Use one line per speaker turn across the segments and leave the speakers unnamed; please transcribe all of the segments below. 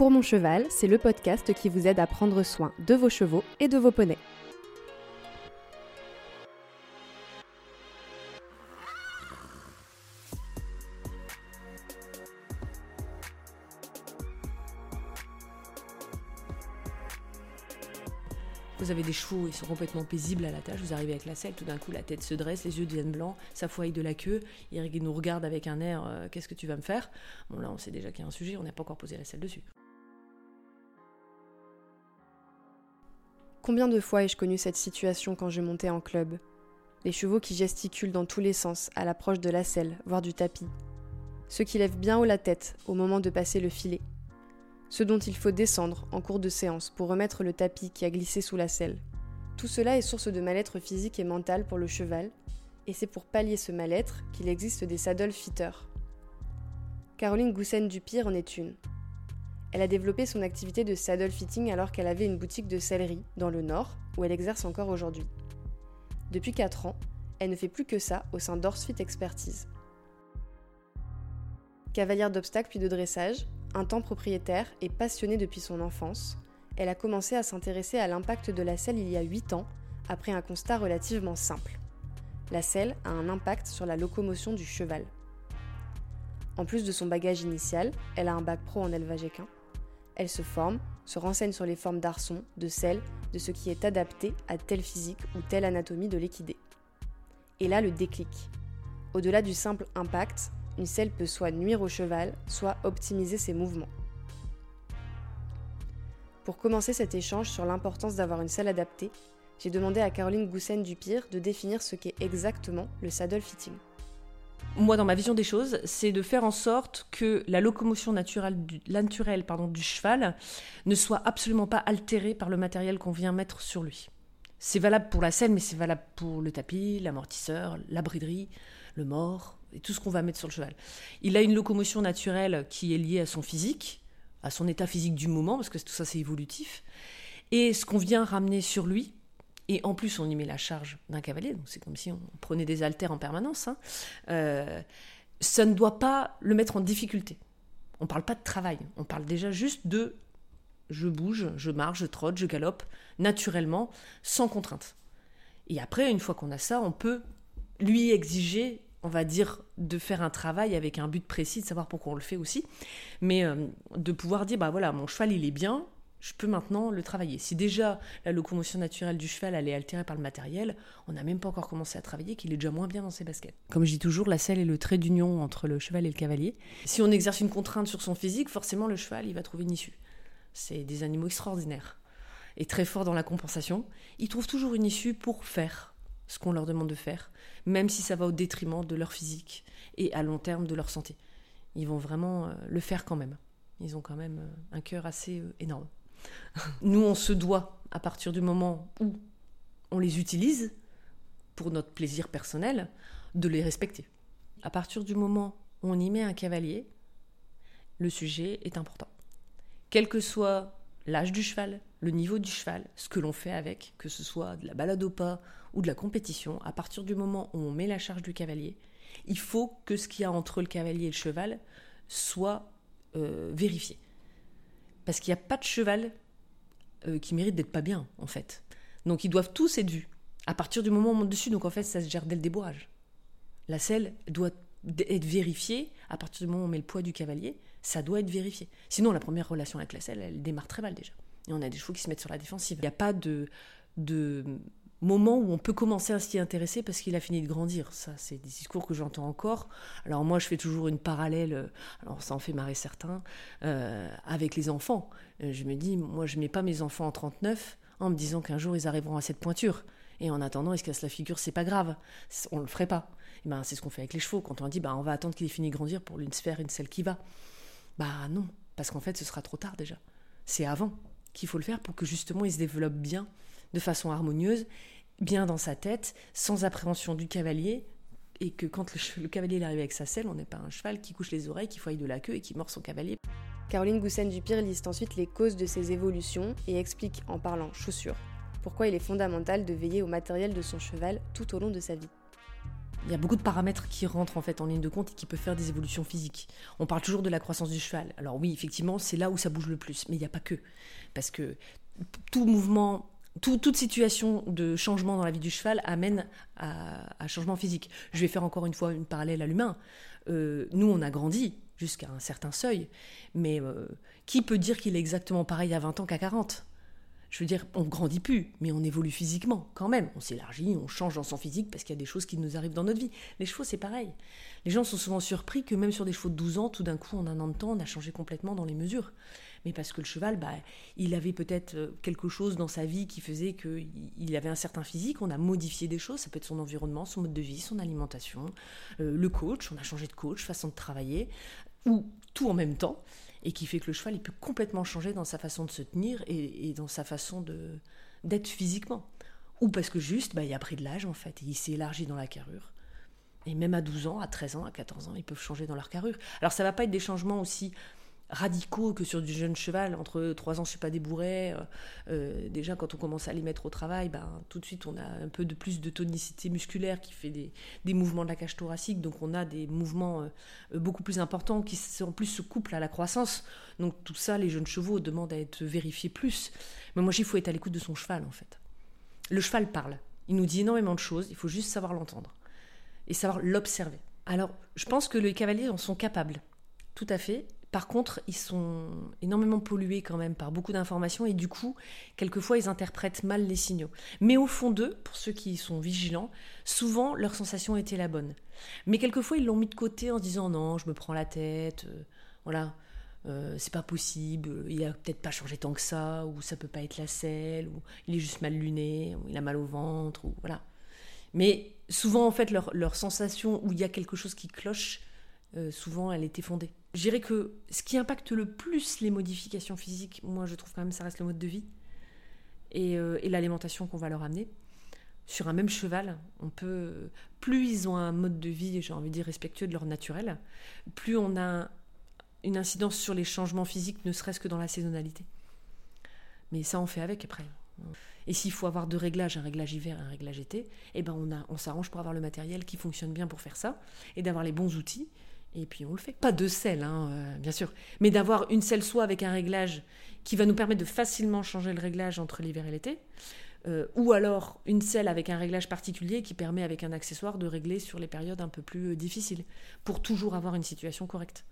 Pour mon cheval, c'est le podcast qui vous aide à prendre soin de vos chevaux et de vos poneys.
Vous avez des chevaux, ils sont complètement paisibles à la tâche, vous arrivez avec la selle, tout d'un coup la tête se dresse, les yeux deviennent blancs, ça fouaille de la queue, il nous regarde avec un air euh, qu'est-ce que tu vas me faire? Bon là on sait déjà qu'il y a un sujet, on n'a pas encore posé la selle dessus.
Combien de fois ai-je connu cette situation quand je montais en club? Les chevaux qui gesticulent dans tous les sens à l'approche de la selle, voire du tapis. Ceux qui lèvent bien haut la tête au moment de passer le filet ce dont il faut descendre en cours de séance pour remettre le tapis qui a glissé sous la selle. Tout cela est source de mal-être physique et mental pour le cheval, et c'est pour pallier ce mal-être qu'il existe des saddle fitters. Caroline Goussen-Dupire en est une. Elle a développé son activité de saddle fitting alors qu'elle avait une boutique de sellerie dans le Nord, où elle exerce encore aujourd'hui. Depuis 4 ans, elle ne fait plus que ça au sein d'Orsfit Expertise. Cavalière d'obstacles puis de dressage, un temps propriétaire et passionnée depuis son enfance, elle a commencé à s'intéresser à l'impact de la selle il y a 8 ans, après un constat relativement simple. La selle a un impact sur la locomotion du cheval. En plus de son bagage initial, elle a un bac pro en élevage équin. Elle se forme, se renseigne sur les formes d'arçon, de selle, de ce qui est adapté à telle physique ou telle anatomie de l'équidé. Et là, le déclic. Au-delà du simple impact, une selle peut soit nuire au cheval, soit optimiser ses mouvements. Pour commencer cet échange sur l'importance d'avoir une selle adaptée, j'ai demandé à Caroline Goussen-Dupire de définir ce qu'est exactement le saddle fitting.
Moi, dans ma vision des choses, c'est de faire en sorte que la locomotion naturelle, du, pardon, du cheval ne soit absolument pas altérée par le matériel qu'on vient mettre sur lui. C'est valable pour la selle, mais c'est valable pour le tapis, l'amortisseur, la briderie, le mort, et tout ce qu'on va mettre sur le cheval. Il a une locomotion naturelle qui est liée à son physique, à son état physique du moment, parce que tout ça c'est évolutif. Et ce qu'on vient ramener sur lui, et en plus on y met la charge d'un cavalier, donc c'est comme si on prenait des haltères en permanence, hein, euh, ça ne doit pas le mettre en difficulté. On ne parle pas de travail, on parle déjà juste de je bouge, je marche, je trotte, je galope, naturellement, sans contrainte. Et après, une fois qu'on a ça, on peut lui exiger on va dire, de faire un travail avec un but précis, de savoir pourquoi on le fait aussi, mais euh, de pouvoir dire, bah voilà, mon cheval, il est bien, je peux maintenant le travailler. Si déjà la locomotion naturelle du cheval, elle est altérée par le matériel, on n'a même pas encore commencé à travailler, qu'il est déjà moins bien dans ses baskets. Comme je dis toujours, la selle est le trait d'union entre le cheval et le cavalier. Si on exerce une contrainte sur son physique, forcément le cheval, il va trouver une issue. C'est des animaux extraordinaires et très forts dans la compensation. Ils trouvent toujours une issue pour faire ce qu'on leur demande de faire, même si ça va au détriment de leur physique et à long terme de leur santé. Ils vont vraiment euh, le faire quand même. Ils ont quand même euh, un cœur assez euh, énorme. Nous, on se doit, à partir du moment où on les utilise pour notre plaisir personnel, de les respecter. À partir du moment où on y met un cavalier, le sujet est important. Quel que soit l'âge du cheval, le niveau du cheval, ce que l'on fait avec, que ce soit de la balade au pas ou de la compétition, à partir du moment où on met la charge du cavalier, il faut que ce qu'il y a entre le cavalier et le cheval soit euh, vérifié. Parce qu'il n'y a pas de cheval euh, qui mérite d'être pas bien, en fait. Donc ils doivent tous être vus. À partir du moment où on monte dessus, donc en fait, ça se gère dès le débourrage. La selle doit être vérifiée à partir du moment où on met le poids du cavalier, ça doit être vérifié. Sinon, la première relation avec la selle, elle démarre très mal déjà. Et on a des chevaux qui se mettent sur la défensive. Il n'y a pas de, de moment où on peut commencer à s'y intéresser parce qu'il a fini de grandir. Ça, c'est des discours que j'entends encore. Alors moi, je fais toujours une parallèle, euh, alors ça en fait marrer certains, euh, avec les enfants. Euh, je me dis, moi, je mets pas mes enfants en 39 en me disant qu'un jour, ils arriveront à cette pointure. Et en attendant, ils se cassent la figure, c'est pas grave? On le ferait pas. Et ben, c'est ce qu'on fait avec les chevaux. Quand on dit, bah, on va attendre qu'il ait fini de grandir pour lui faire une selle qui va. Bah non, parce qu'en fait, ce sera trop tard déjà. C'est avant qu'il faut le faire pour que justement il se développe bien, de façon harmonieuse, bien dans sa tête, sans appréhension du cavalier, et que quand le, cavalier arrive avec sa selle, on n'est pas un cheval qui couche les oreilles, qui foille de la queue et qui mord son cavalier.
Caroline Goussen-Dupire liste ensuite les causes de ces évolutions et explique en parlant chaussures pourquoi il est fondamental de veiller au matériel de son cheval tout au long de sa vie.
il y a beaucoup de paramètres qui rentrent en fait en ligne de compte et qui peuvent faire des évolutions physiques. On parle toujours de la croissance du cheval. Alors oui, effectivement, c'est là où ça bouge le plus, mais il n'y a pas que. Parce que tout mouvement, toute situation de changement dans la vie du cheval amène à, changement physique. Je vais faire encore une fois une parallèle à l'humain. Euh, nous, on a grandi jusqu'à un certain seuil, mais euh, qui peut dire qu'il est exactement pareil à 20 ans qu'à 40 je veux dire, on grandit plus, mais on évolue physiquement quand même. On s'élargit, on change dans son physique parce qu'il y a des choses qui nous arrivent dans notre vie. Les chevaux, c'est pareil. Les gens sont souvent surpris que même sur des chevaux de 12 ans, tout d'un coup, en un an de temps, on a changé complètement dans les mesures. Mais parce que le cheval, bah, il avait peut-être euh, quelque chose dans sa vie qui faisait qu'il avait un certain physique. On a modifié des choses. Ça peut être son environnement, son mode de vie, son alimentation, euh, le coach. On a changé de coach, façon de travailler, ou tout en même temps et qui fait que le cheval il peut complètement changer dans sa façon de se tenir et, dans sa façon d'être physiquement. Ou parce que juste, bah, il a pris de l'âge en fait, et il s'est élargi dans la carrure. Et même à 12 ans, à 13 ans, à 14 ans, ils peuvent changer dans leur carrure. Alors ça va pas être des changements aussi radicaux que sur du jeune cheval. Entre trois ans, je suis pas des bourrets. Euh, euh, déjà, quand on commence à les mettre au travail, ben, tout de suite, on a un peu de plus de tonicité musculaire qui fait des, mouvements de la cage thoracique. Donc, on a des mouvements euh, beaucoup plus importants qui, en plus, se couplent à la croissance. Donc, tout ça, les jeunes chevaux demandent à être vérifiés plus. Mais moi, il faut être à l'écoute de son cheval, en fait. Le cheval parle. Il nous dit énormément de choses. Il faut juste savoir l'entendre et savoir l'observer. Alors, je pense que les cavaliers en sont capables. Tout à fait. Par contre, ils sont énormément pollués quand même par beaucoup d'informations et du coup, quelquefois, ils interprètent mal les signaux. Mais au fond d'eux, pour ceux qui sont vigilants, souvent leur sensation était la bonne. Mais quelquefois, ils l'ont mis de côté en se disant non, je me prends la tête, euh, voilà, euh, c'est pas possible, il a peut-être pas changé tant que ça, ou ça peut pas être la selle, ou il est juste mal luné, ou il a mal au ventre, ou voilà. Mais souvent, en fait, leur, leur sensation où il y a quelque chose qui cloche, euh, souvent, elle était fondée. Je dirais que ce qui impacte le plus les modifications physiques, moi je trouve quand même ça reste le mode de vie et, euh, l'alimentation qu'on va leur amener. Sur un même cheval, on peut plus ils ont un mode de vie, j'ai envie de dire respectueux de leur naturel, plus on a une incidence sur les changements physiques, ne serait-ce que dans la saisonnalité. Mais ça, on fait avec après. Et s'il faut avoir deux réglages, un réglage hiver et un réglage été, eh ben on s'arrange pour avoir le matériel qui fonctionne bien pour faire ça et d'avoir les bons outils et puis on le fait. Pas de selle, hein, euh, bien sûr, mais d'avoir une selle soit avec un réglage qui va nous permettre de facilement changer le réglage entre l'hiver et l'été, euh, ou alors une selle avec un réglage particulier qui permet avec un accessoire de régler sur les périodes un peu plus euh, difficiles, pour toujours avoir une situation correcte.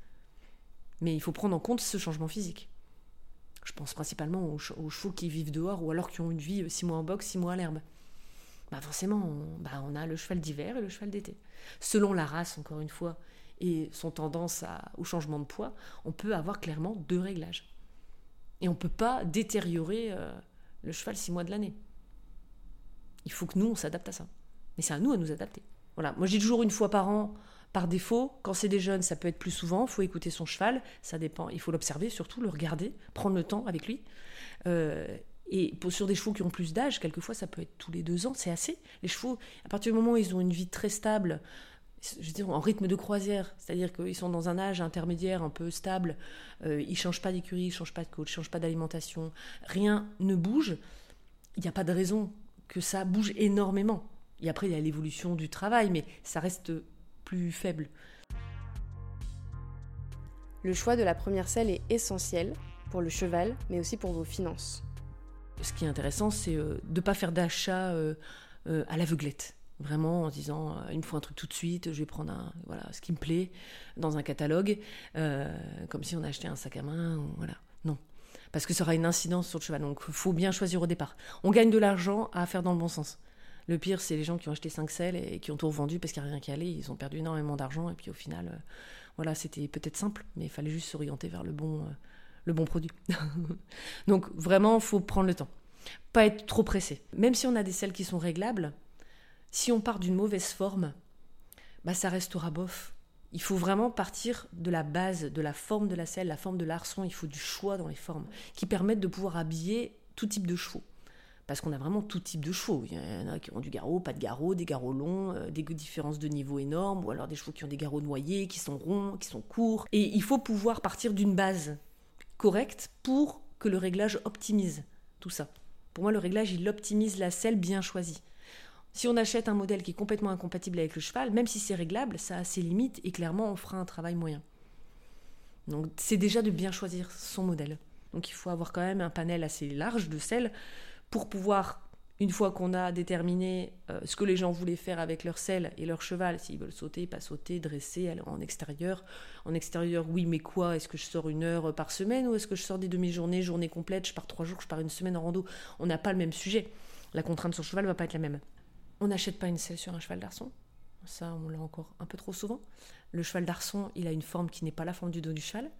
Mais il faut prendre en compte ce changement physique. Je pense principalement aux, chevaux qui vivent dehors ou alors qui ont une vie six mois en boxe, six mois à l'herbe. Bah forcément, on, bah on a le cheval d'hiver et le cheval d'été. Selon la race, encore une fois, et son tendance au changement de poids, on peut avoir clairement deux réglages. Et on ne peut pas détériorer euh, le cheval six mois de l'année. Il faut que nous, on s'adapte à ça. Mais c'est à nous à nous adapter. Voilà. Moi, j'ai toujours une fois par an, par défaut. Quand c'est des jeunes, ça peut être plus souvent. Il faut écouter son cheval. Ça dépend. Il faut l'observer, surtout le regarder, prendre le temps avec lui. Euh, et sur des chevaux qui ont plus d'âge, quelquefois, ça peut être tous les deux ans. C'est assez. Les chevaux, à partir du moment où ils ont une vie très stable, je veux dire, en rythme de croisière, c'est-à-dire qu'ils sont dans un âge intermédiaire un peu stable, euh, ils ne changent pas d'écurie, ils ne changent pas de coach, ils ne changent pas d'alimentation, rien ne bouge, il n'y a pas de raison que ça bouge énormément. Et après, il y a l'évolution du travail, mais ça reste plus faible.
Le choix de la première selle est essentiel pour le cheval, mais aussi pour vos finances.
Ce qui est intéressant, c'est euh, de ne pas faire d'achat euh, à l'aveuglette vraiment en se disant euh, il me faut un truc tout de suite, je vais prendre un, voilà, ce qui me plaît dans un catalogue, euh, comme si on achetait un sac à main, voilà. Non. Parce que ça aura une incidence sur le cheval. Donc faut bien choisir au départ. On gagne de l'argent à faire dans le bon sens. Le pire, c'est les gens qui ont acheté 5 selles et qui ont tout revendu parce qu'il n'y a rien qui allait. Ils ont perdu énormément d'argent et puis au final, euh, voilà, c'était peut-être simple, mais il fallait juste s'orienter vers le bon, le bon produit. Donc vraiment, il faut prendre le temps. Pas être trop pressé. Même si on a des selles qui sont réglables, si on part d'une mauvaise forme, bah ça restera bof. Il faut vraiment partir de la base, de la forme de la selle, la forme de l'arçon. Il faut du choix dans les formes qui permettent de pouvoir habiller tout type de chevaux. Parce qu'on a vraiment tout type de chevaux. Il y en a qui ont du garrot, pas de garrot, des garrots longs, euh, des différences de niveau énormes, ou alors des chevaux qui ont des garrots noyés, qui sont ronds, qui sont courts. Et il faut pouvoir partir d'une base correcte pour que le réglage optimise tout ça. Pour moi, le réglage, il optimise la selle bien choisie Si on achète un modèle qui est complètement incompatible avec le cheval, même si c'est réglable, ça a ses limites et clairement on fera un travail moyen. Donc c'est déjà de bien choisir son modèle. Donc il faut avoir quand même un panel assez large de selles pour pouvoir, une fois qu'on a déterminé euh, ce que les gens voulaient faire avec leur selle et leur cheval, s'ils veulent sauter, pas sauter, dresser, aller en extérieur. En extérieur, oui, mais quoi? Est-ce que je sors une heure par semaine ou est-ce que je sors des demi-journées, journée complète, je pars trois jours, je pars une semaine en rando? On n'a pas le même sujet. La contrainte sur le cheval ne va pas être la même. On n'achète pas une selle sur un cheval d'arçon. Ça, on l'a encore un peu trop souvent. Le cheval d'arçon, il a une forme qui n'est pas la forme du dos du cheval.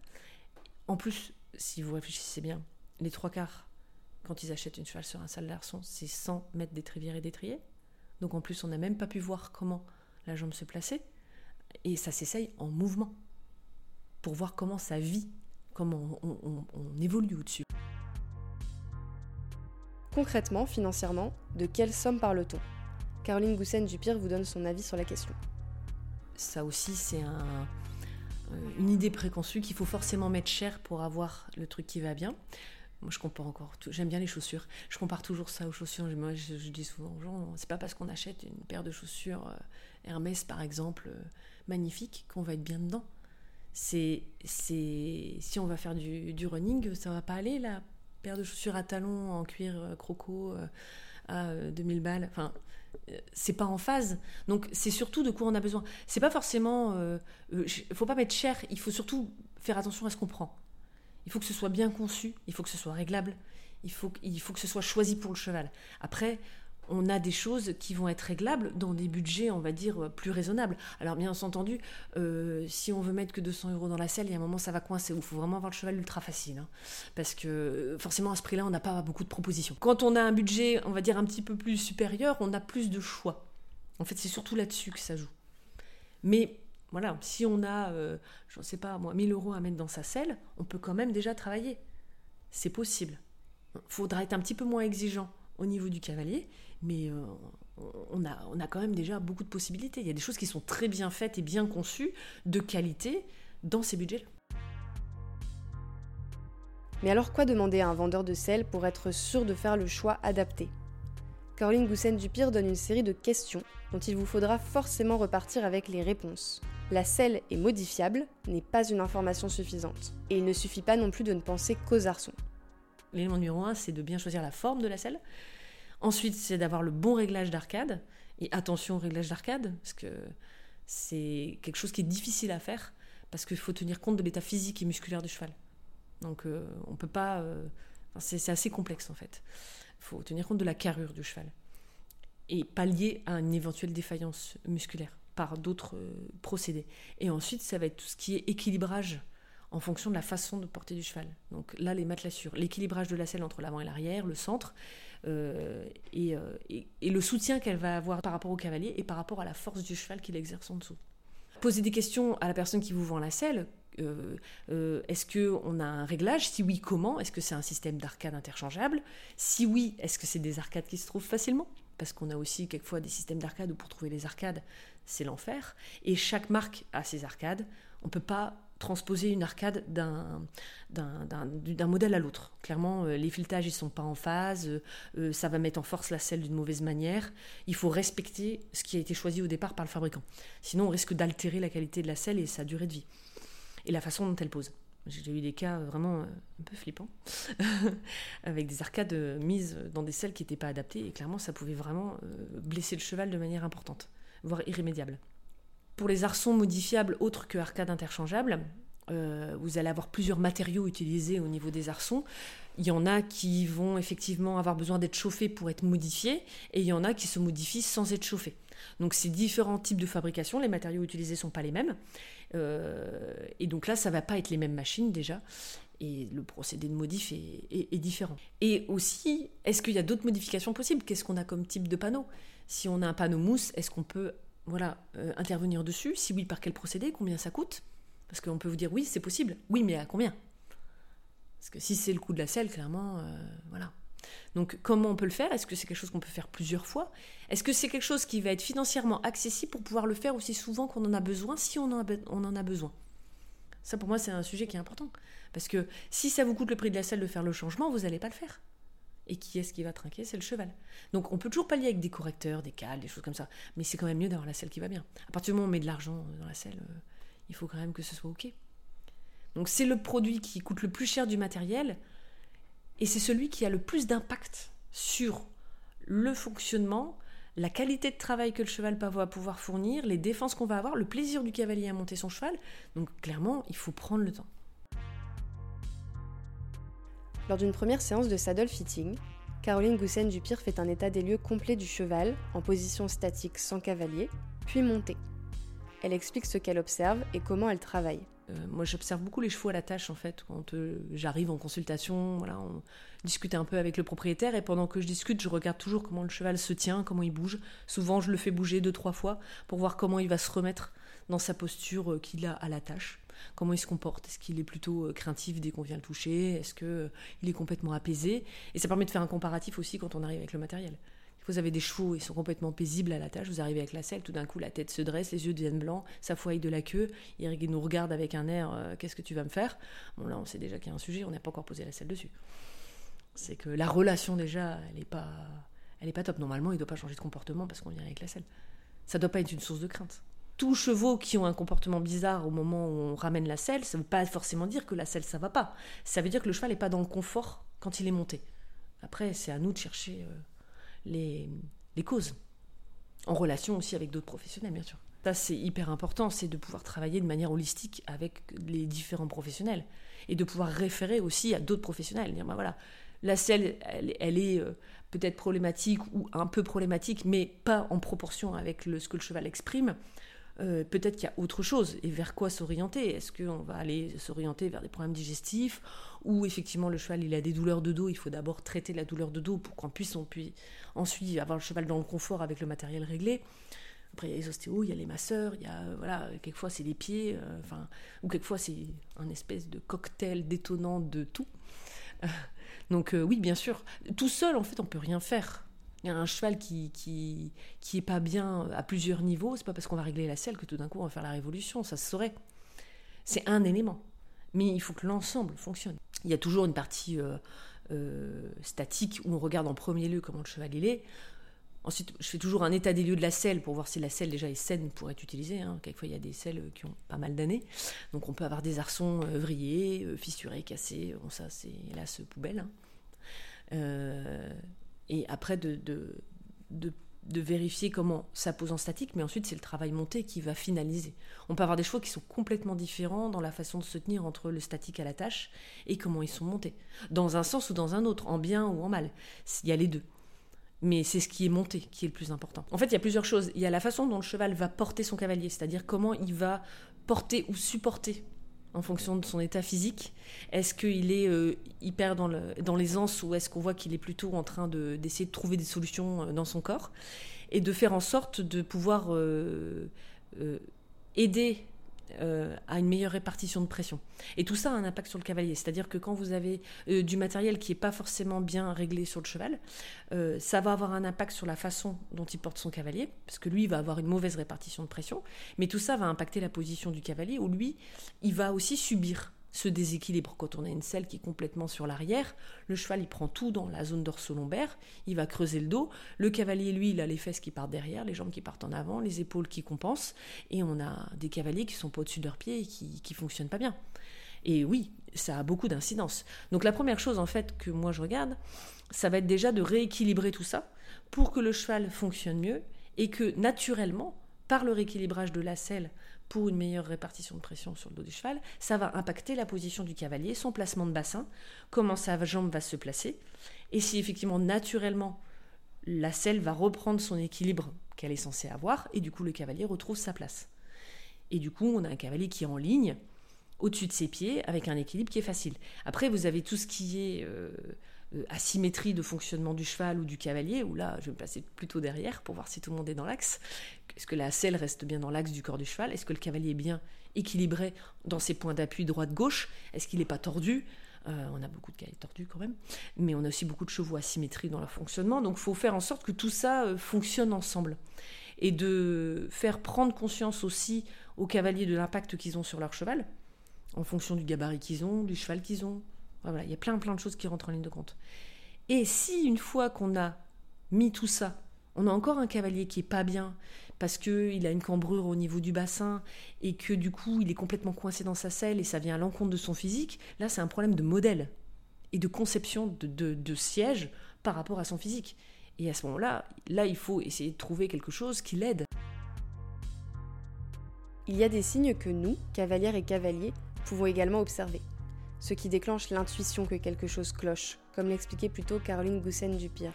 En plus, si vous réfléchissez bien, les trois quarts, quand ils achètent une cheval sur un salle d'arçon, c'est 100 mètres d'étrivière et d'étrier. Donc en plus, on n'a même pas pu voir comment la jambe se plaçait. Et ça s'essaye en mouvement pour voir comment ça vit, comment on évolue au-dessus.
Concrètement, financièrement, de quelle somme parle-t-on? Caroline Goussen-Dupire vous donne son avis sur la question.
Ça aussi, c'est euh, une idée préconçue qu'il faut forcément mettre cher pour avoir le truc qui va bien. Moi, je compare encore. J'aime bien les chaussures. Je compare toujours ça aux chaussures. Moi, je, dis souvent aux gens, c'est pas parce qu'on achète une paire de chaussures euh, Hermès, par exemple, euh, magnifique, qu'on va être bien dedans. C'est, si on va faire du, du, running, ça va pas aller la paire de chaussures à talons en cuir croco à 2000 balles. Enfin, c'est pas en phase. Donc c'est surtout de quoi on a besoin. C'est pas forcément. Euh, euh faut pas mettre cher. Il faut surtout faire attention à ce qu'on prend. Il faut que ce soit bien conçu. Il faut que ce soit réglable. Il faut, il faut que ce soit choisi pour le cheval. Après, on a des choses qui vont être réglables dans des budgets, on va dire, plus raisonnables. Alors bien entendu, euh, si on veut mettre que 200 euros dans la selle, il y a un moment ça va coincer. Il faut vraiment avoir le cheval ultra facile. Hein. parce que euh, forcément à ce prix-là, on n'a pas beaucoup de propositions. Quand on a un budget, on va dire, un petit peu plus supérieur, on a plus de choix. En fait, c'est surtout là-dessus que ça joue. Mais voilà, si on a, euh, je ne sais pas, moi, 1000 euros à mettre dans sa selle, on peut quand même déjà travailler. C'est possible. Il faudra être un petit peu moins exigeant au niveau du cavalier, mais euh, on, a, on a quand même déjà beaucoup de possibilités. Il y a des choses qui sont très bien faites et bien conçues, de qualité, dans ces budgets-là.
Mais alors quoi demander à un vendeur de sel pour être sûr de faire le choix adapté? Caroline Goussen-Dupire donne une série de questions dont il vous faudra forcément repartir avec les réponses. La selle est modifiable n'est pas une information suffisante. Et il ne suffit pas non plus de ne penser qu'aux arçons.
L'élément numéro un, c'est de bien choisir la forme de la selle. Ensuite, c'est d'avoir le bon réglage d'arcade. Et attention au réglage d'arcade, parce que c'est quelque chose qui est difficile à faire, parce qu'il faut tenir compte de l'état physique et musculaire du cheval. Donc euh, on peut pas... Euh, c'est assez complexe en fait. Il faut tenir compte de la carrure du cheval. Et pallier à une éventuelle défaillance musculaire par d'autres euh, procédés. Et ensuite, ça va être tout ce qui est équilibrage en fonction de la façon de porter du cheval. Donc là, les matelassures, l'équilibrage de la selle entre l'avant et l'arrière, le centre, euh, euh, et, le soutien qu'elle va avoir par rapport au cavalier et par rapport à la force du cheval qu'il exerce en dessous. Poser des questions à la personne qui vous vend la selle. Euh, est-ce qu'on a un réglage? Si oui, comment? Est-ce que c'est un système d'arcade interchangeable? Si oui, est-ce que c'est des arcades qui se trouvent facilement? Parce qu'on a aussi quelquefois des systèmes d'arcade où pour trouver les arcades, c'est l'enfer. Et chaque marque a ses arcades. On ne peut pas transposer une arcade d'un, modèle à l'autre. Clairement, euh, les filetages ils sont pas en phase, euh, euh, ça va mettre en force la selle d'une mauvaise manière. Il faut respecter ce qui a été choisi au départ par le fabricant. Sinon, on risque d'altérer la qualité de la selle et sa durée de vie. Et la façon dont elle pose. J'ai eu des cas vraiment un peu flippants, avec des arcades mises dans des selles qui n'étaient pas adaptées, et clairement, ça pouvait vraiment blesser le cheval de manière importante, voire irrémédiable. Pour les arçons modifiables autres que arcades interchangeables, euh, vous allez avoir plusieurs matériaux utilisés au niveau des arçons. Il y en a qui vont effectivement avoir besoin d'être chauffés pour être modifiés, et il y en a qui se modifient sans être chauffés. Donc c'est différents types de fabrication, les matériaux utilisés ne sont pas les mêmes. Euh, et donc là, ça va pas être les mêmes machines déjà. Et le procédé de modif est différent. Et aussi, est-ce qu'il y a d'autres modifications possibles? Qu'est-ce qu'on a comme type de panneau? Si on a un panneau mousse, est-ce qu'on peut voilà, euh, intervenir dessus Si oui, par quel procédé Combien ça coûte? Parce qu'on peut vous dire oui, c'est possible. Oui, mais à combien? Parce que si c'est le coût de la selle, clairement, euh, voilà. Donc comment on peut le faire? Est-ce que c'est quelque chose qu'on peut faire plusieurs fois? Est-ce que c'est quelque chose qui va être financièrement accessible pour pouvoir le faire aussi souvent qu'on en a besoin, si on en a, besoin? Ça pour moi c'est un sujet qui est important. Parce que si ça vous coûte le prix de la selle de faire le changement, vous n'allez pas le faire. Et qui est-ce qui va trinquer? C'est le cheval. Donc on peut toujours pallier avec des correcteurs, des cales, des choses comme ça. Mais c'est quand même mieux d'avoir la selle qui va bien. À partir du moment où on met de l'argent dans la selle, euh, il faut quand même que ce soit OK. Donc c'est le produit qui coûte le plus cher du matériel et c'est celui qui a le plus d'impact sur le fonctionnement, la qualité de travail que le cheval va pouvoir fournir, les défenses qu'on va avoir, le plaisir du cavalier à monter son cheval. Donc clairement, il faut prendre le temps.
Lors d'une première séance de saddle fitting, Caroline Goussen-Dupire fait un état des lieux complet du cheval, en position statique sans cavalier, puis monté. Elle explique ce qu'elle observe et comment elle travaille.
Euh, moi, j'observe beaucoup les chevaux à la tâche, en fait. Quand euh, j'arrive en consultation, voilà, on discute un peu avec le propriétaire et pendant que je discute, je regarde toujours comment le cheval se tient, comment il bouge. Souvent, je le fais bouger deux, trois fois pour voir comment il va se remettre dans sa posture euh, qu'il a à la tâche. Comment il se comporte Est-ce qu'il est plutôt craintif dès qu'on vient le toucher? Est-ce qu'il est complètement apaisé? Et ça permet de faire un comparatif aussi quand on arrive avec le matériel vous avez des chevaux, ils sont complètement paisibles à la tâche, vous arrivez avec la selle, tout d'un coup la tête se dresse, les yeux deviennent blancs, ça fouaille de la queue, il nous regarde avec un air euh, qu'est-ce que tu vas me faire? Bon là on sait déjà qu'il y a un sujet, on n'a pas encore posé la selle dessus. C'est que la relation déjà, elle n'est pas, pas top. Normalement, il ne doit pas changer de comportement parce qu'on vient avec la selle. Ça ne doit pas être une source de crainte. Tous chevaux qui ont un comportement bizarre au moment où on ramène la selle, ça ne veut pas forcément dire que la selle ça va pas. Ça veut dire que le cheval n'est pas dans le confort quand il est monté. Après, c'est à nous de chercher. Euh, les, causes. En relation aussi avec d'autres professionnels, bien sûr. Ça, c'est hyper important, c'est de pouvoir travailler de manière holistique avec les différents professionnels et de pouvoir référer aussi à d'autres professionnels. Dire, bah voilà, la selle, elle, est euh, peut-être problématique ou un peu problématique, mais pas en proportion avec ce que le cheval exprime. Euh, peut-être qu'il y a autre chose et vers quoi s'orienter? Est-ce qu'on va aller s'orienter vers des problèmes digestifs? Ou effectivement le cheval il a des douleurs de dos, il faut d'abord traiter la douleur de dos pour qu'on puisse, on puisse ensuite avoir le cheval dans le confort avec le matériel réglé. Après, il y a les ostéos, il y a les masseurs, il y a, voilà, quelquefois c'est les pieds, euh, enfin, ou quelquefois c'est un espèce de cocktail détonnant de tout. donc euh, oui, bien sûr, tout seul, en fait, on peut rien faire. Il y a un cheval qui, qui, qui est pas bien à plusieurs niveaux, c'est pas parce qu'on va régler la selle que tout d'un coup on va faire la révolution, ça se saurait. C'est un élément. Mais il faut que l'ensemble fonctionne. Il y a toujours une partie euh, euh, statique où on regarde en premier lieu comment le cheval il est. Ensuite, je fais toujours un état des lieux de la selle pour voir si la selle déjà est saine pour être utilisée. Hein. Quelquefois, il y a des selles qui ont pas mal d'années. Donc, on peut avoir des arçons euh, vrillés, fissurés, cassés. Bon, ça, c'est hélas poubelle. Hein et après de, de, vérifier comment ça pose en statique, mais ensuite c'est le travail monté qui va finaliser. On peut avoir des chevaux qui sont complètement différents dans la façon de se tenir entre le statique à la tâche et comment ils sont montés, dans un sens ou dans un autre, en bien ou en mal. Il y a les deux. Mais c'est ce qui est monté qui est le plus important. En fait, il y a plusieurs choses. Il y a la façon dont le cheval va porter son cavalier, c'est-à-dire comment il va porter ou supporter en fonction de son état physique. Est-ce qu'il est, euh, hyper dans, l'aisance ou est-ce qu'on voit qu'il est plutôt en train de, d'essayer de trouver des solutions euh, dans son corps Et de faire en sorte de pouvoir euh, aider euh, à une meilleure répartition de pression. Et tout ça a un impact sur le cavalier. C'est-à-dire que quand vous avez euh, du matériel qui n'est pas forcément bien réglé sur le cheval, euh, ça va avoir un impact sur la façon dont il porte son cavalier, parce que lui, il va avoir une mauvaise répartition de pression. Mais tout ça va impacter la position du cavalier, où lui, il va aussi subir ce déséquilibre. Quand on a une selle qui est complètement sur l'arrière, le cheval il prend tout dans la zone dorso-lombaire, il va creuser le dos. Le cavalier, lui, il a les fesses qui partent derrière, les jambes qui partent en avant, les épaules qui compensent. Et on a des cavaliers qui sont pas au-dessus de leurs pieds et qui, qui fonctionnent pas bien. Et oui, ça a beaucoup d'incidence. Donc la première chose en fait que moi je regarde, ça va être déjà de rééquilibrer tout ça pour que le cheval fonctionne mieux et que naturellement, par le rééquilibrage de la selle, pour une meilleure répartition de pression sur le dos du cheval, ça va impacter la position du cavalier, son placement de bassin, comment sa jambe va se placer, et si effectivement naturellement la selle va reprendre son équilibre qu'elle est censée avoir, et du coup le cavalier retrouve sa place. Et du coup on a un cavalier qui est en ligne, au-dessus de ses pieds, avec un équilibre qui est facile. Après vous avez tout ce qui est... Euh, asymétrie de fonctionnement du cheval ou du cavalier, où là, je vais me placer plutôt derrière pour voir si tout le monde est dans l'axe. Est-ce que la selle reste bien dans l'axe du corps du cheval? Est-ce que le cavalier est bien équilibré dans ses points d'appui droite-gauche? Est-ce qu'il n'est pas tordu? Euh, on a beaucoup de cavaliers tordus quand même, mais on a aussi beaucoup de chevaux asymétrie dans leur fonctionnement. Donc il faut faire en sorte que tout ça euh, fonctionne ensemble. Et de faire prendre conscience aussi aux cavaliers de l'impact qu'ils ont sur leur cheval, en fonction du gabarit qu'ils ont, du cheval qu'ils ont, il y a plein plein de choses qui rentrent en ligne de compte. Et si une fois qu'on a mis tout ça, on a encore un cavalier qui est pas bien parce qu'il a une cambrure au niveau du bassin et que du coup il est complètement coincé dans sa selle et ça vient à l'encontre de son physique, là c'est un problème de modèle et de conception de, siège par rapport à son physique. Et à ce moment-là, là il faut essayer de trouver quelque chose qui l'aide.
Il y a des signes que nous, cavalières et cavaliers, pouvons également observer. Ce qui déclenche l'intuition que quelque chose cloche, comme l'expliquait plutôt Caroline Goussen-Dupire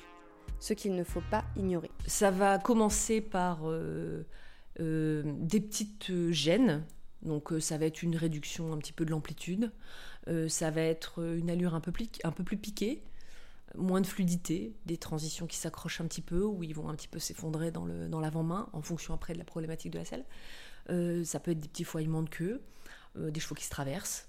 ce qu'il ne faut pas ignorer.
Ça va commencer par euh, euh, des petites euh, gênes. Donc ça va être une réduction un petit peu de l'amplitude. ça va être une allure un peu, plus, piquée, moins de fluidité, des transitions qui s'accrochent un petit peu, ou ils vont un petit peu s'effondrer dans, l'avant-main, en fonction après de la problématique de la selle. ça peut être des petits foillements de queue, des chevaux qui se traversent,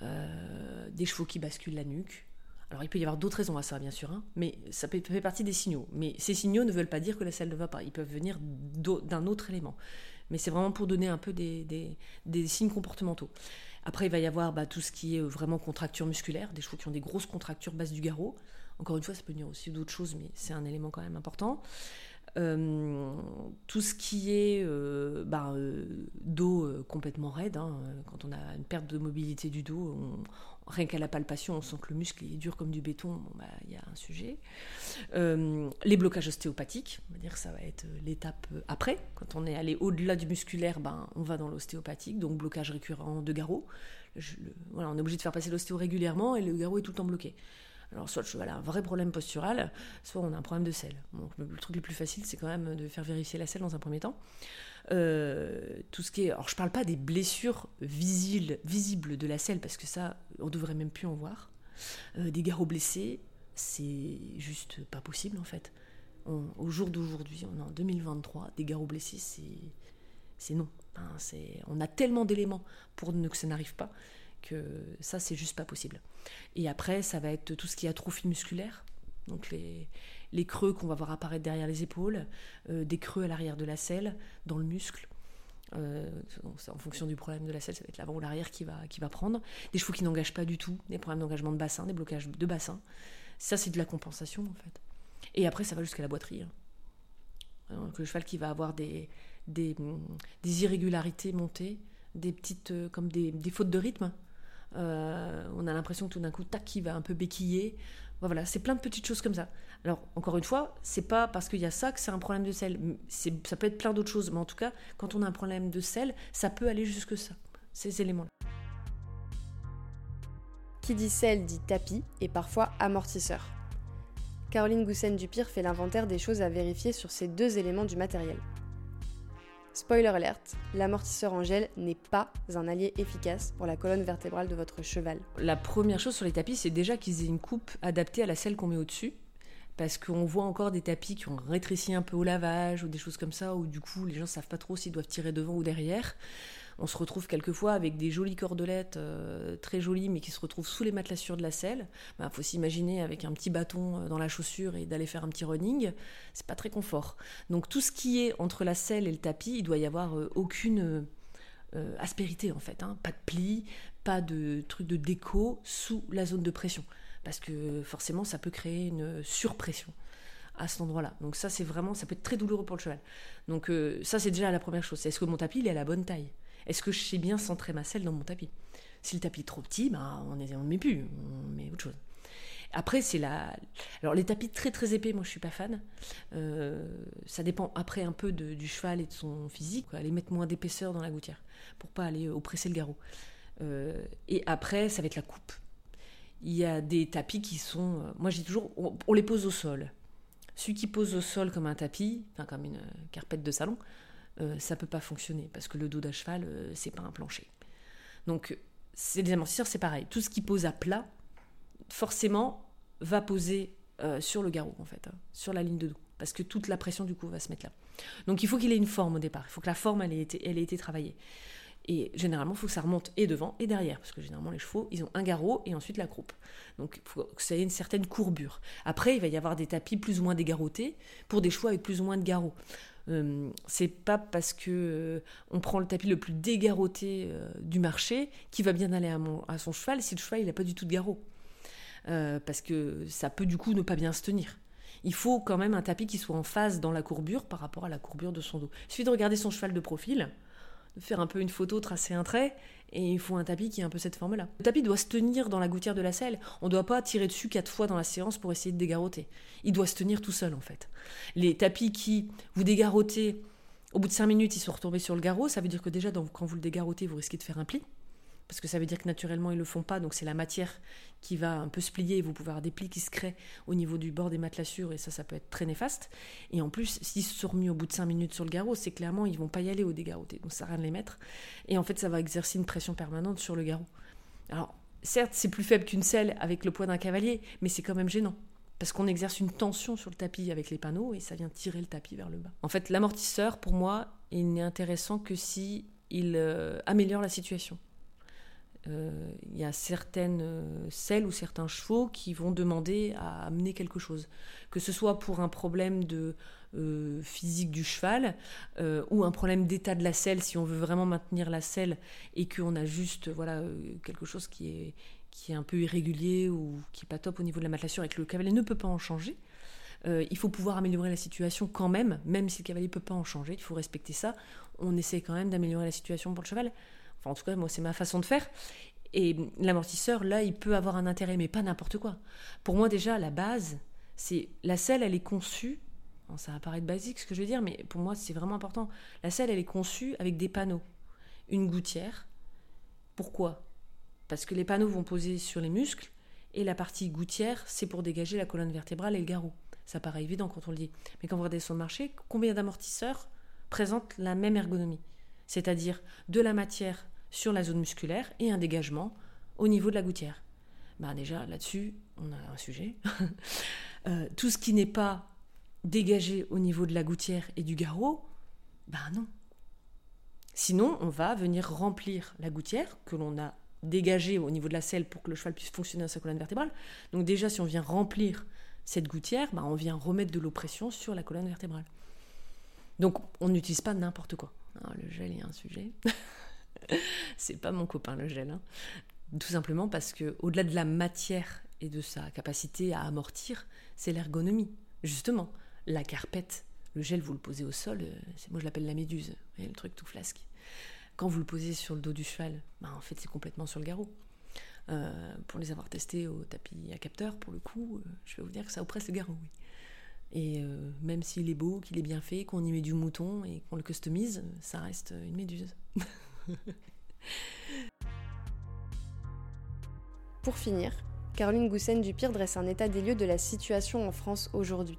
des chevaux qui basculent la nuque, alors il peut y avoir d'autres raisons à ça, bien sûr, hein, mais ça fait partie des signaux. Mais ces signaux ne veulent pas dire que la selle ne va pas. Ils peuvent venir d'un autre élément. Mais c'est vraiment pour donner un peu des, signes comportementaux. Après, il va y avoir bah, tout ce qui est euh, vraiment contracture musculaire, des chevaux qui ont des grosses contractures basse du garrot. Encore une fois, ça peut venir aussi d'autres choses, mais c'est un élément quand même important. Euh, tout ce qui est euh, bah, dos complètement raide, hein, quand on a une perte de mobilité du dos, Rien qu'à la palpation, on sent que le muscle est dur comme du béton. Bah, il y a un sujet. Euh, les blocages ostéopathiques, on va dire que ça va être euh, l'étape euh, après. Quand on est allé au-delà du musculaire, ben, on va dans l'ostéopathique, donc blocage récurrent de garrot. voilà, on est obligé de faire passer l'ostéo régulièrement et le garrot est tout le temps bloqué. Alors, soit le cheval a un vrai problème postural, soit on a un problème de selle. Le, truc le plus facile, c'est quand même de faire vérifier la selle dans un premier temps. Euh, tout ce qui est. Alors, je parle pas des blessures visibles, de la selle, parce que ça, on devrait même plus en voir. Euh, des garrots blessés, c'est juste pas possible en fait. au jour d'aujourd'hui, on est en 2023, des garrots blessés, c'est, non. on a tellement d'éléments pour que ça n'arrive pas que ça, c'est juste pas possible. Et après, ça va être tout ce qui est atrophie musculaire, donc les, creux qu'on va voir apparaître derrière les épaules, euh, des creux à l'arrière de la selle, dans le muscle. Euh, en fonction du problème de la selle, ça va être l'avant ou l'arrière qui va, prendre. Des chevaux qui n'engagent pas du tout, des problèmes d'engagement de bassin, des blocages de bassin. Ça, c'est de la compensation en fait. Et après, ça va jusqu'à la boiterie. Hein. Donc, le cheval qui va avoir des, irrégularités montées, des petites, euh, comme des, fautes de rythme. On a l'impression que tout d'un coup, tac, il va un peu béquiller. Voilà, c'est plein de petites choses comme ça. Alors, encore une fois, c'est pas parce qu'il y a ça que c'est un problème de sel. Ça peut être plein d'autres choses, mais en tout cas, quand on a un problème de sel, ça peut aller jusque ça, ces éléments-là.
Qui dit sel dit tapis et parfois amortisseur. Caroline Goussen-Dupire fait l'inventaire des choses à vérifier sur ces deux éléments du matériel. Spoiler alert, l'amortisseur en gel n'est pas un allié efficace pour la colonne vertébrale de votre cheval.
La première chose sur les tapis, c'est déjà qu'ils aient une coupe adaptée à la selle qu'on met au-dessus. Parce qu'on voit encore des tapis qui ont rétréci un peu au lavage ou des choses comme ça, où du coup les gens ne savent pas trop s'ils doivent tirer devant ou derrière on se retrouve quelquefois avec des jolies cordelettes euh, très jolies mais qui se retrouvent sous les matelassures de la selle. Il bah, faut s'imaginer avec un petit bâton euh, dans la chaussure et d'aller faire un petit running, c'est pas très confort. Donc tout ce qui est entre la selle et le tapis, il doit y avoir euh, aucune aspérité en fait, hein. pas de plis, pas de truc de déco sous la zone de pression parce que forcément ça peut créer une surpression à cet endroit-là. Donc ça c'est vraiment, ça peut être très douloureux pour le cheval. Donc ça c'est déjà la première chose. Est-ce que mon tapis il est à la bonne taille? Est-ce que je sais bien centrer ma selle dans mon tapis? Si le tapis est trop petit, bah, on ne met plus, on met autre chose. Après, c'est la. Alors, les tapis très très épais, moi je suis pas fan. Euh, ça dépend après un peu du cheval et de son physique. Aller mettre moins d'épaisseur dans la gouttière pour pas aller oppresser le garrot. Euh, et après, ça va être la coupe. Il y a des tapis qui sont. Euh, moi, j'ai toujours. On, les pose au sol. Celui qui pose au sol comme un tapis, enfin comme une carpette de salon, euh, ça peut pas fonctionner parce que le dos d'un cheval, euh, c'est pas un plancher. Donc, c'est les amortisseurs, c'est pareil. Tout ce qui pose à plat, forcément, va poser euh, sur le garrot, en fait, hein, sur la ligne de dos. Parce que toute la pression, du coup, va se mettre là. Donc, il faut qu'il ait une forme au départ. Il faut que la forme, elle ait été, elle ait été travaillée. Et généralement, il faut que ça remonte et devant et derrière, parce que généralement, les chevaux, ils ont un garrot et ensuite la croupe. Donc, il faut que ça ait une certaine courbure. Après, il va y avoir des tapis plus ou moins dégarrotés pour des chevaux avec plus ou moins de garrots. Euh, c'est pas parce que euh, on prend le tapis le plus dégarroté euh, du marché qui va bien aller à, mon, à, son cheval si le cheval il n'a pas du tout de garrot. parce que ça peut du coup ne pas bien se tenir. Il faut quand même un tapis qui soit en phase dans la courbure par rapport à la courbure de son dos. Il suffit de regarder son cheval de profil, faire un peu une photo, tracer un trait, et il faut un tapis qui a un peu cette forme-là. Le tapis doit se tenir dans la gouttière de la selle. On ne doit pas tirer dessus quatre fois dans la séance pour essayer de dégaroter. Il doit se tenir tout seul, en fait. Les tapis qui vous dégarrotez, au bout de cinq minutes, ils sont retombés sur le garrot. Ça veut dire que déjà, quand vous le dégarrotez, vous risquez de faire un pli parce que ça veut dire que naturellement ils le font pas, donc c'est la matière qui va un peu se plier et vous pouvez avoir des plis qui se créent au niveau du bord des matelassures et ça, ça peut être très néfaste. Et en plus, s'ils se sont remis au bout de 5 minutes sur le garrot, c'est clairement ils vont pas y aller au dégarroté, donc ça sert à rien de les mettre. Et en fait, ça va exercer une pression permanente sur le garrot. Alors, certes, c'est plus faible qu'une selle avec le poids d'un cavalier, mais c'est quand même gênant. Parce qu'on exerce une tension sur le tapis avec les panneaux et ça vient tirer le tapis vers le bas. En fait, l'amortisseur, pour moi, il n'est intéressant que si il euh, améliore la situation. Euh, il y a certaines euh, selles ou certains chevaux qui vont demander à amener quelque chose. Que ce soit pour un problème de euh, physique du cheval ou un problème d'état de la selle, si on veut vraiment maintenir la selle et qu'on a juste voilà, quelque chose qui est, qui est un peu irrégulier ou qui n'est pas top au niveau de la matelassure et que le cavalier ne peut pas en changer. il faut pouvoir améliorer la situation quand même, même si le cavalier peut pas en changer, il faut respecter ça. On essaie quand même d'améliorer la situation pour le cheval en tout cas, moi, c'est ma façon de faire. Et l'amortisseur, là, il peut avoir un intérêt, mais pas n'importe quoi. Pour moi, déjà, la base, c'est la selle, elle est conçue. ça va paraître basique ce que je veux dire, mais pour moi, c'est vraiment important. La selle, elle est conçue avec des panneaux, une gouttière. Pourquoi? Parce que les panneaux vont poser sur les muscles et la partie gouttière, c'est pour dégager la colonne vertébrale et le garrot. Ça paraît évident quand on le dit. Mais quand vous regardez sur le marché, combien d'amortisseurs présentent la même ergonomie? C'est-à-dire de la matière sur la zone musculaire et un dégagement au niveau de la gouttière. Ben déjà, là-dessus, on a un sujet. Euh, tout ce qui n'est pas dégagé au niveau de la gouttière et du garrot, ben non. Sinon, on va venir remplir la gouttière que l'on a dégagée au niveau de la selle pour que le cheval puisse fonctionner dans sa colonne vertébrale. Donc déjà, si on vient remplir cette gouttière, ben on vient remettre de l'oppression sur la colonne vertébrale. Donc on n'utilise pas n'importe quoi. le gel, a un sujet. c'est pas mon copain le gel. Hein. Tout simplement parce que au-delà de la matière et de sa capacité à amortir, c'est l'ergonomie. Justement, la carpette, le gel, vous le posez au sol, euh, moi je l'appelle la méduse, et le truc tout flasque. Quand vous le posez sur le dos du cheval, ben, en fait c'est complètement sur le garrot. Euh, pour les avoir testés au tapis à capteur, pour le coup, euh, je vais vous dire que ça oppresse le garrot. Et même s'il est beau, qu'il est bien fait, qu'on y met du mouton et qu'on le customise, ça reste une méduse.
Pour finir, Caroline Goussen Dupire dresse un état des lieux de la situation en France aujourd'hui,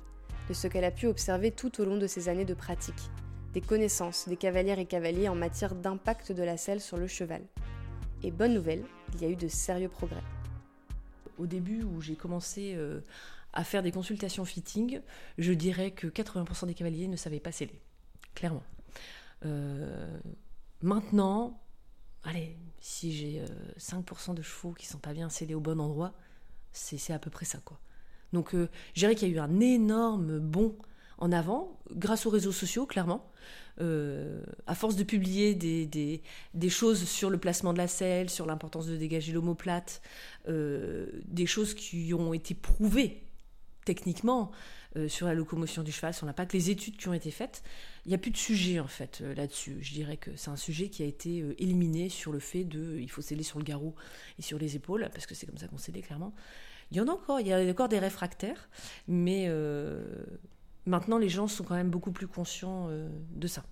de ce qu'elle a pu observer tout au long de ses années de pratique, des connaissances des cavalières et cavaliers en matière d'impact de la selle sur le cheval. Et bonne nouvelle, il y a eu de sérieux progrès.
Au début où j'ai commencé euh, à faire des consultations fitting, je dirais que 80% des cavaliers ne savaient pas sceller, clairement. Euh, Maintenant, allez, si j'ai 5% euh, de chevaux qui sont pas bien scellés au bon endroit, c'est à peu près ça, quoi. Donc, euh, je dirais qu'il y a eu un énorme bond en avant, grâce aux réseaux sociaux, clairement. Euh, à force de publier des, choses sur le placement de la selle, sur l'importance de dégager l'omoplate, des choses qui ont été prouvées techniquement sur la locomotion du cheval, pas que les études qui ont été faites. Il n'y a plus de sujet en fait euh, là-dessus. Je dirais que c'est un sujet qui a été euh, éliminé sur le fait de il faut sceller sur le garrot et sur les épaules, parce que c'est comme ça qu'on scellait clairement. Il y en a encore, il y a encore des réfractaires, mais euh, maintenant les gens sont quand même beaucoup plus conscients de ça.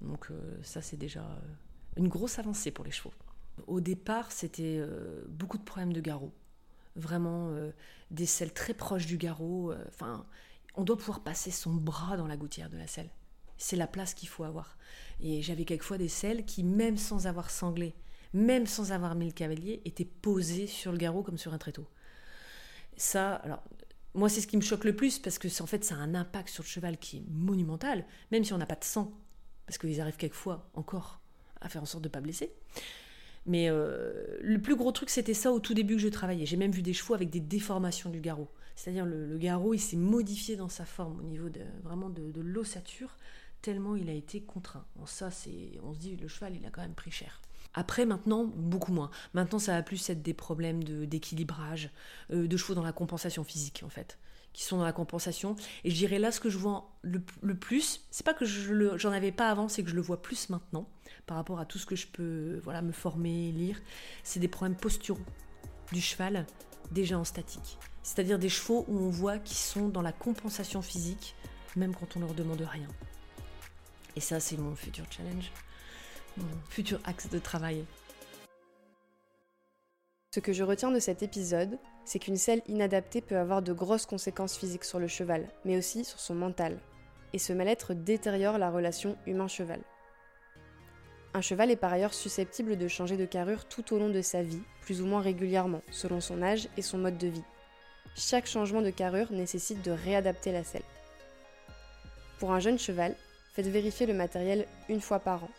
Donc ça c'est déjà une grosse avancée pour les chevaux. Au départ, c'était beaucoup de problèmes de garrot. Vraiment des selles très proches du garrot. Enfin, on doit pouvoir passer son bras dans la gouttière de la selle c'est la place qu'il faut avoir. Et j'avais quelquefois des selles qui, même sans avoir sanglé, même sans avoir mis le cavalier, étaient posées sur le garrot comme sur un tréteau. Ça, alors, moi, c'est ce qui me choque le plus parce que, en fait, ça a un impact sur le cheval qui est monumental, même si on n'a pas de sang, parce qu'ils arrivent quelquefois encore à faire en sorte de ne pas blesser. Mais euh, le plus gros truc, c'était ça au tout début que je travaillais. J'ai même vu des chevaux avec des déformations du garrot. C'est-à-dire le, garrot, il s'est modifié dans sa forme au niveau de, vraiment de l'ossature tellement il a été contraint. ça, c'est, on se dit, le cheval, il a quand même pris cher. Après, maintenant, beaucoup moins. Maintenant, ça va plus être des problèmes d'équilibrage, de, de chevaux dans la compensation physique, en fait qui sont dans la compensation. Et je dirais là, ce que je vois le, le plus, c'est pas que je j'en avais pas avant, c'est que je le vois plus maintenant, par rapport à tout ce que je peux voilà, me former, lire. C'est des problèmes posturaux du cheval déjà en statique. C'est-à-dire des chevaux où on voit qu'ils sont dans la compensation physique, même quand on leur demande rien. Et ça, c'est mon futur challenge, mon futur axe de travail.
Ce que je retiens de cet épisode, c'est qu'une selle inadaptée peut avoir de grosses conséquences physiques sur le cheval, mais aussi sur son mental. Et ce mal-être détériore la relation humain-cheval. Un cheval est par ailleurs susceptible de changer de carrure tout au long de sa vie, plus ou moins régulièrement, selon son âge et son mode de vie. Chaque changement de carrure nécessite de réadapter la selle. Pour un jeune cheval, faites vérifier le matériel une fois par an.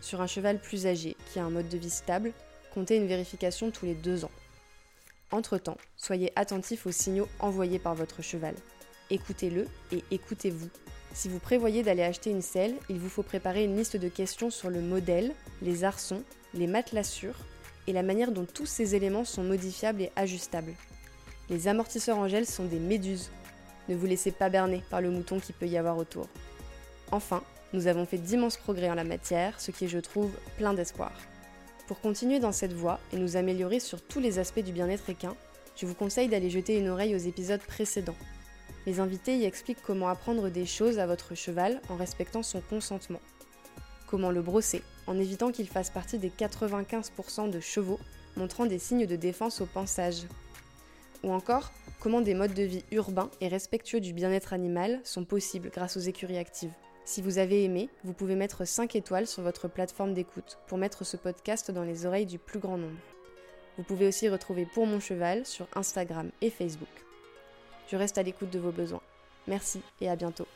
Sur un cheval plus âgé, qui a un mode de vie stable, comptez une vérification tous les deux ans. Entre-temps, soyez attentif aux signaux envoyés par votre cheval. Écoutez-le et écoutez-vous. Si vous prévoyez d'aller acheter une selle, il vous faut préparer une liste de questions sur le modèle, les arçons, les matelassures et la manière dont tous ces éléments sont modifiables et ajustables. Les amortisseurs en gel sont des méduses. Ne vous laissez pas berner par le mouton qui peut y avoir autour. Enfin, nous avons fait d'immenses progrès en la matière, ce qui est, je trouve, plein d'espoir. Pour continuer dans cette voie et nous améliorer sur tous les aspects du bien-être équin, je vous conseille d'aller jeter une oreille aux épisodes précédents. Les invités y expliquent comment apprendre des choses à votre cheval en respectant son consentement. Comment le brosser en évitant qu'il fasse partie des 95% de chevaux montrant des signes de défense au pansage. Ou encore, comment des modes de vie urbains et respectueux du bien-être animal sont possibles grâce aux écuries actives. Si vous avez aimé, vous pouvez mettre 5 étoiles sur votre plateforme d'écoute pour mettre ce podcast dans les oreilles du plus grand nombre. Vous pouvez aussi retrouver Pour mon cheval sur Instagram et Facebook. Je reste à l'écoute de vos besoins. Merci et à bientôt.